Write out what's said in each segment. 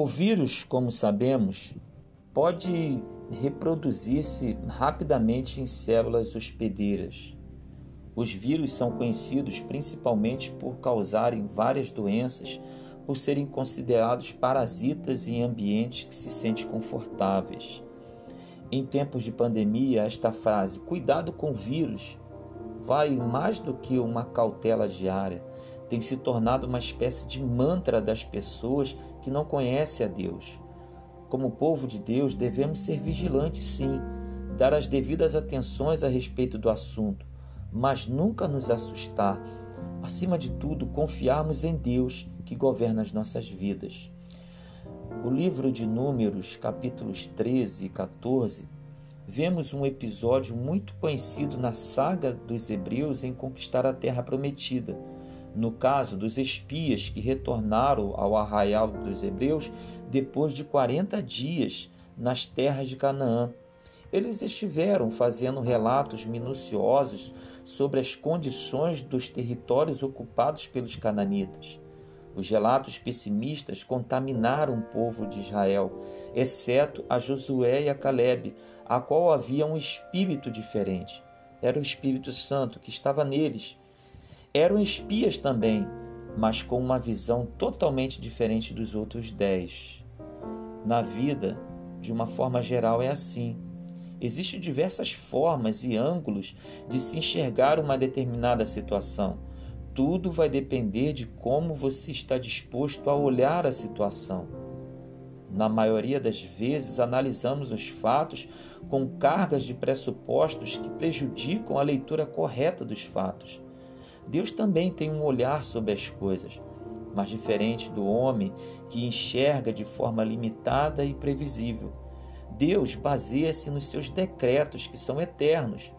O vírus, como sabemos, pode reproduzir-se rapidamente em células hospedeiras. Os vírus são conhecidos principalmente por causarem várias doenças, por serem considerados parasitas em ambientes que se sentem confortáveis. Em tempos de pandemia, esta frase, cuidado com vírus, vai mais do que uma cautela diária, tem se tornado uma espécie de mantra das pessoas que não conhecem a Deus. Como povo de Deus, devemos ser vigilantes, sim, dar as devidas atenções a respeito do assunto, mas nunca nos assustar. Acima de tudo, confiarmos em Deus que governa as nossas vidas. O livro de Números, capítulos 13 e 14, vemos um episódio muito conhecido na saga dos hebreus em conquistar a terra prometida. No caso dos espias que retornaram ao arraial dos hebreus depois de 40 dias nas terras de Canaã. Eles estiveram fazendo relatos minuciosos sobre as condições dos territórios ocupados pelos cananitas. Os relatos pessimistas contaminaram o povo de Israel, exceto a Josué e a Caleb, a qual havia um espírito diferente. Era o Espírito Santo que estava neles. Eram espias também, mas com uma visão totalmente diferente dos outros dez. Na vida, de uma forma geral, é assim. Existem diversas formas e ângulos de se enxergar uma determinada situação. Tudo vai depender de como você está disposto a olhar a situação. Na maioria das vezes, analisamos os fatos com cargas de pressupostos que prejudicam a leitura correta dos fatos. Deus também tem um olhar sobre as coisas, mas diferente do homem que enxerga de forma limitada e previsível. Deus baseia-se nos seus decretos que são eternos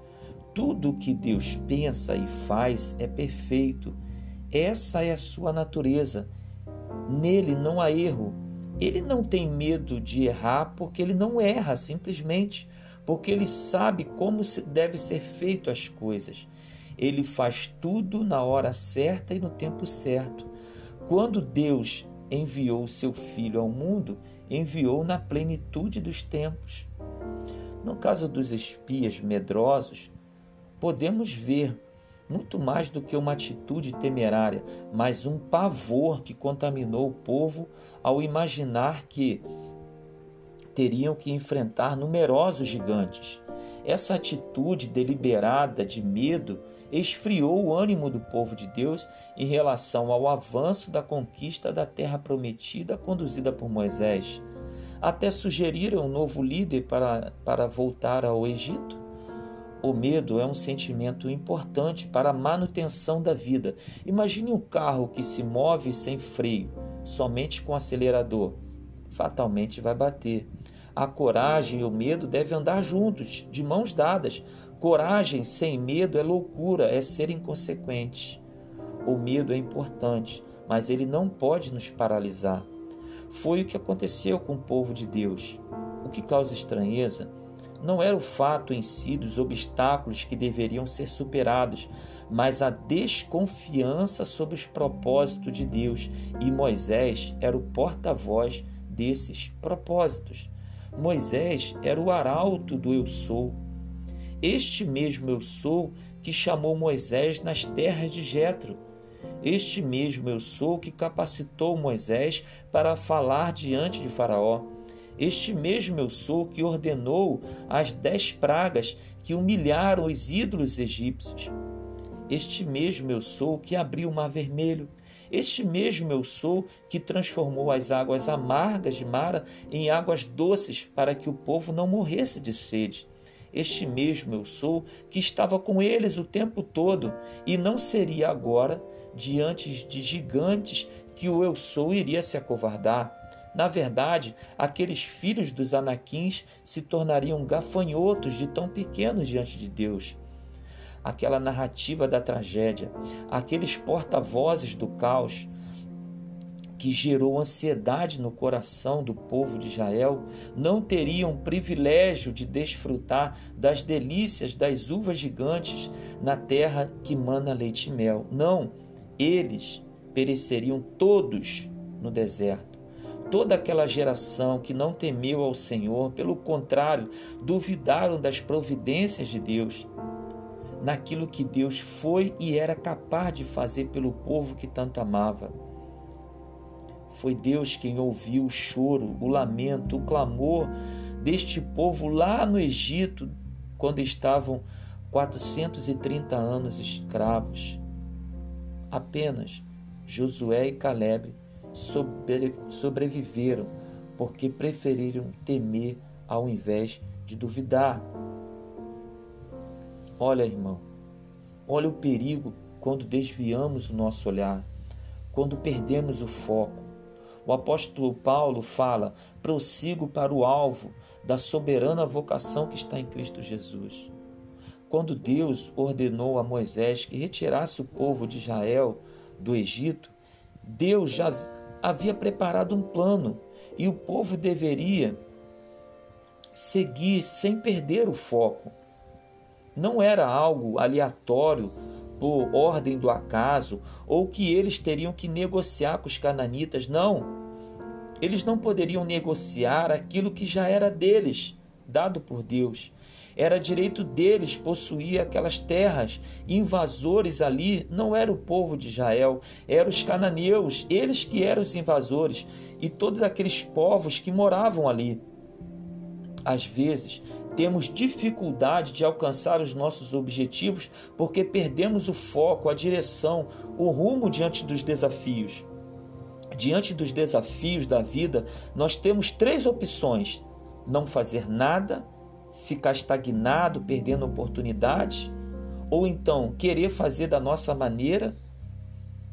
tudo o que Deus pensa e faz é perfeito. Essa é a sua natureza. Nele não há erro. Ele não tem medo de errar porque ele não erra, simplesmente porque ele sabe como deve ser feito as coisas. Ele faz tudo na hora certa e no tempo certo. Quando Deus enviou o seu filho ao mundo, enviou na plenitude dos tempos. No caso dos espias medrosos, podemos ver muito mais do que uma atitude temerária, mas um pavor que contaminou o povo ao imaginar que teriam que enfrentar numerosos gigantes. Essa atitude deliberada de medo esfriou o ânimo do povo de Deus em relação ao avanço da conquista da terra prometida conduzida por Moisés. Até sugeriram um novo líder para, para voltar ao Egito. O medo é um sentimento importante para a manutenção da vida. Imagine um carro que se move sem freio, somente com acelerador. Fatalmente vai bater. A coragem e o medo devem andar juntos, de mãos dadas. Coragem sem medo é loucura, é ser inconsequente. O medo é importante, mas ele não pode nos paralisar. Foi o que aconteceu com o povo de Deus. O que causa estranheza não era o fato em si dos obstáculos que deveriam ser superados, mas a desconfiança sobre os propósitos de Deus, e Moisés era o porta-voz desses propósitos. Moisés era o arauto do Eu Sou. Este mesmo Eu Sou que chamou Moisés nas terras de Jetro. Este mesmo Eu Sou que capacitou Moisés para falar diante de Faraó este mesmo eu sou que ordenou as dez pragas que humilharam os ídolos egípcios. Este mesmo eu sou que abriu o mar vermelho. Este mesmo eu sou que transformou as águas amargas de Mara em águas doces para que o povo não morresse de sede. Este mesmo eu sou que estava com eles o tempo todo e não seria agora, diante de gigantes, que o eu sou iria se acovardar. Na verdade, aqueles filhos dos anaquins se tornariam gafanhotos de tão pequenos diante de Deus. Aquela narrativa da tragédia, aqueles porta-vozes do caos, que gerou ansiedade no coração do povo de Israel, não teriam privilégio de desfrutar das delícias das uvas gigantes na terra que mana leite e mel. Não, eles pereceriam todos no deserto toda aquela geração que não temeu ao Senhor, pelo contrário, duvidaram das providências de Deus, naquilo que Deus foi e era capaz de fazer pelo povo que tanto amava. Foi Deus quem ouviu o choro, o lamento, o clamor deste povo lá no Egito, quando estavam 430 anos escravos. Apenas Josué e Caleb sobreviveram porque preferiram temer ao invés de duvidar. Olha, irmão, olha o perigo quando desviamos o nosso olhar, quando perdemos o foco. O apóstolo Paulo fala: prossigo para o alvo da soberana vocação que está em Cristo Jesus. Quando Deus ordenou a Moisés que retirasse o povo de Israel do Egito, Deus já havia preparado um plano e o povo deveria seguir sem perder o foco. Não era algo aleatório por ordem do acaso ou que eles teriam que negociar com os cananitas, não. Eles não poderiam negociar aquilo que já era deles, dado por Deus. Era direito deles possuir aquelas terras. Invasores ali não era o povo de Israel, eram os cananeus, eles que eram os invasores e todos aqueles povos que moravam ali. Às vezes, temos dificuldade de alcançar os nossos objetivos porque perdemos o foco, a direção, o rumo diante dos desafios. Diante dos desafios da vida, nós temos três opções: não fazer nada, ficar estagnado, perdendo oportunidades, ou então querer fazer da nossa maneira.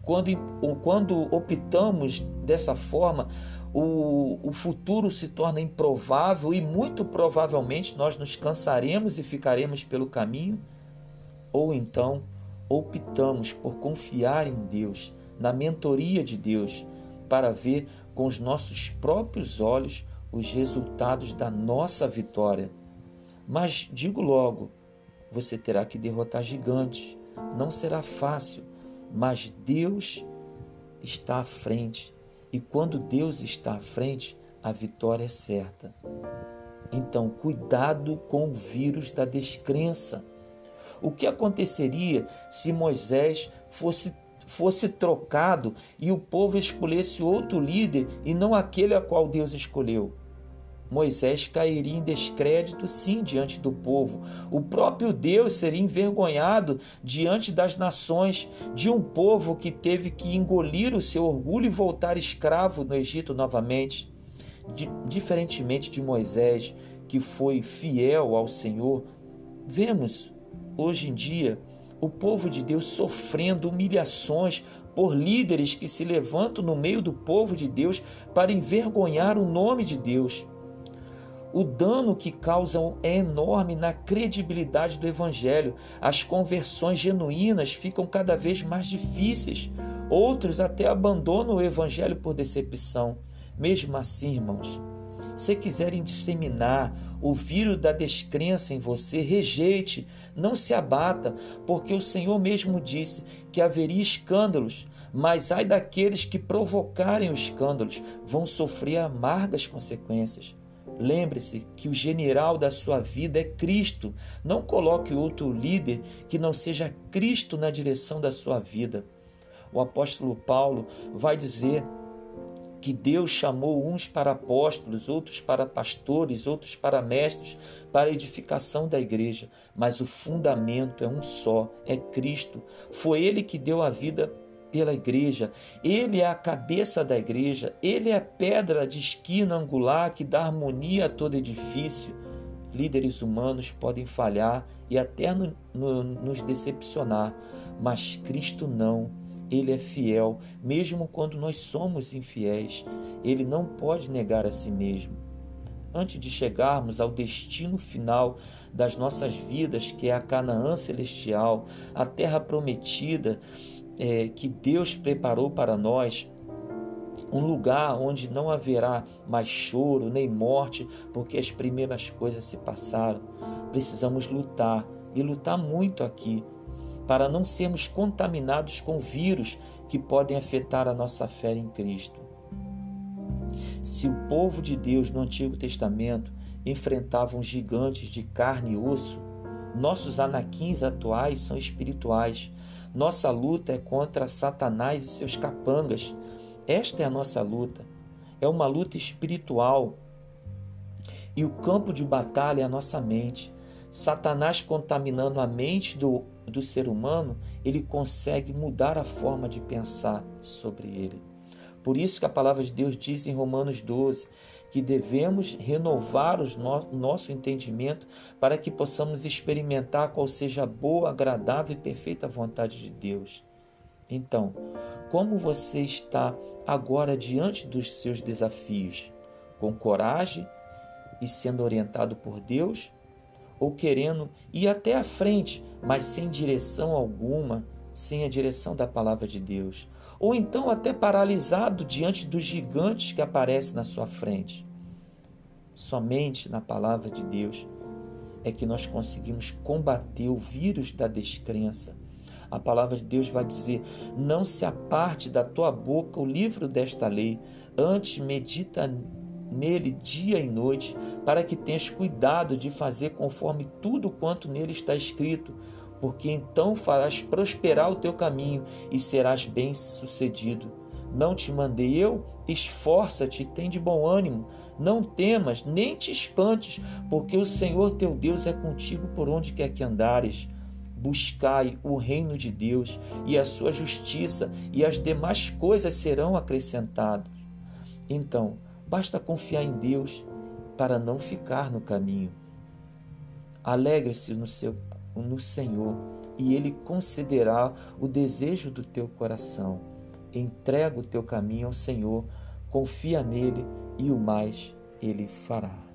Quando, quando optamos dessa forma, o, o futuro se torna improvável e muito provavelmente nós nos cansaremos e ficaremos pelo caminho. Ou então optamos por confiar em Deus, na mentoria de Deus, para ver com os nossos próprios olhos os resultados da nossa vitória. Mas digo logo, você terá que derrotar gigantes. Não será fácil, mas Deus está à frente. E quando Deus está à frente, a vitória é certa. Então, cuidado com o vírus da descrença. O que aconteceria se Moisés fosse fosse trocado e o povo escolhesse outro líder e não aquele a qual Deus escolheu? Moisés cairia em descrédito, sim, diante do povo. O próprio Deus seria envergonhado diante das nações, de um povo que teve que engolir o seu orgulho e voltar escravo no Egito novamente. diferentemente de Moisés, que foi fiel ao Senhor, vemos hoje em dia o povo de Deus sofrendo humilhações por líderes que se levantam no meio do povo de Deus para envergonhar o nome de Deus. O dano que causam é enorme na credibilidade do Evangelho. As conversões genuínas ficam cada vez mais difíceis. Outros até abandonam o Evangelho por decepção. Mesmo assim, irmãos, se quiserem disseminar o vírus da descrença em você, rejeite, não se abata, porque o Senhor mesmo disse que haveria escândalos, mas ai daqueles que provocarem os escândalos, vão sofrer amargas consequências. Lembre-se que o general da sua vida é Cristo. Não coloque outro líder que não seja Cristo na direção da sua vida. O apóstolo Paulo vai dizer que Deus chamou uns para apóstolos, outros para pastores, outros para mestres, para a edificação da igreja, mas o fundamento é um só, é Cristo. Foi ele que deu a vida pela igreja. Ele é a cabeça da igreja, ele é a pedra de esquina angular que dá harmonia a todo edifício. Líderes humanos podem falhar e até no, no, nos decepcionar, mas Cristo não. Ele é fiel, mesmo quando nós somos infiéis. Ele não pode negar a si mesmo. Antes de chegarmos ao destino final das nossas vidas, que é a Canaã celestial, a terra prometida, é, que Deus preparou para nós um lugar onde não haverá mais choro nem morte, porque as primeiras coisas se passaram. Precisamos lutar e lutar muito aqui para não sermos contaminados com vírus que podem afetar a nossa fé em Cristo. Se o povo de Deus no Antigo Testamento enfrentava gigantes de carne e osso, nossos anaquins atuais são espirituais. Nossa luta é contra Satanás e seus capangas. Esta é a nossa luta. É uma luta espiritual. E o campo de batalha é a nossa mente. Satanás contaminando a mente do, do ser humano, ele consegue mudar a forma de pensar sobre ele. Por isso que a palavra de Deus diz em Romanos 12 que devemos renovar o no, nosso entendimento para que possamos experimentar qual seja a boa, agradável e perfeita vontade de Deus. Então, como você está agora diante dos seus desafios? Com coragem e sendo orientado por Deus? Ou querendo ir até a frente, mas sem direção alguma, sem a direção da palavra de Deus? Ou então até paralisado diante dos gigantes que aparecem na sua frente? Somente na palavra de Deus é que nós conseguimos combater o vírus da descrença. A palavra de Deus vai dizer: Não se aparte da tua boca o livro desta lei, antes medita nele dia e noite, para que tenhas cuidado de fazer conforme tudo quanto nele está escrito, porque então farás prosperar o teu caminho e serás bem-sucedido. Não te mandei eu? Esforça-te, tem de bom ânimo não temas, nem te espantes, porque o Senhor teu Deus é contigo por onde quer que andares. Buscai o reino de Deus e a sua justiça, e as demais coisas serão acrescentadas. Então, basta confiar em Deus para não ficar no caminho. Alegre-se no, seu, no Senhor e Ele concederá o desejo do teu coração. Entrega o teu caminho ao Senhor confia nele e o mais ele fará.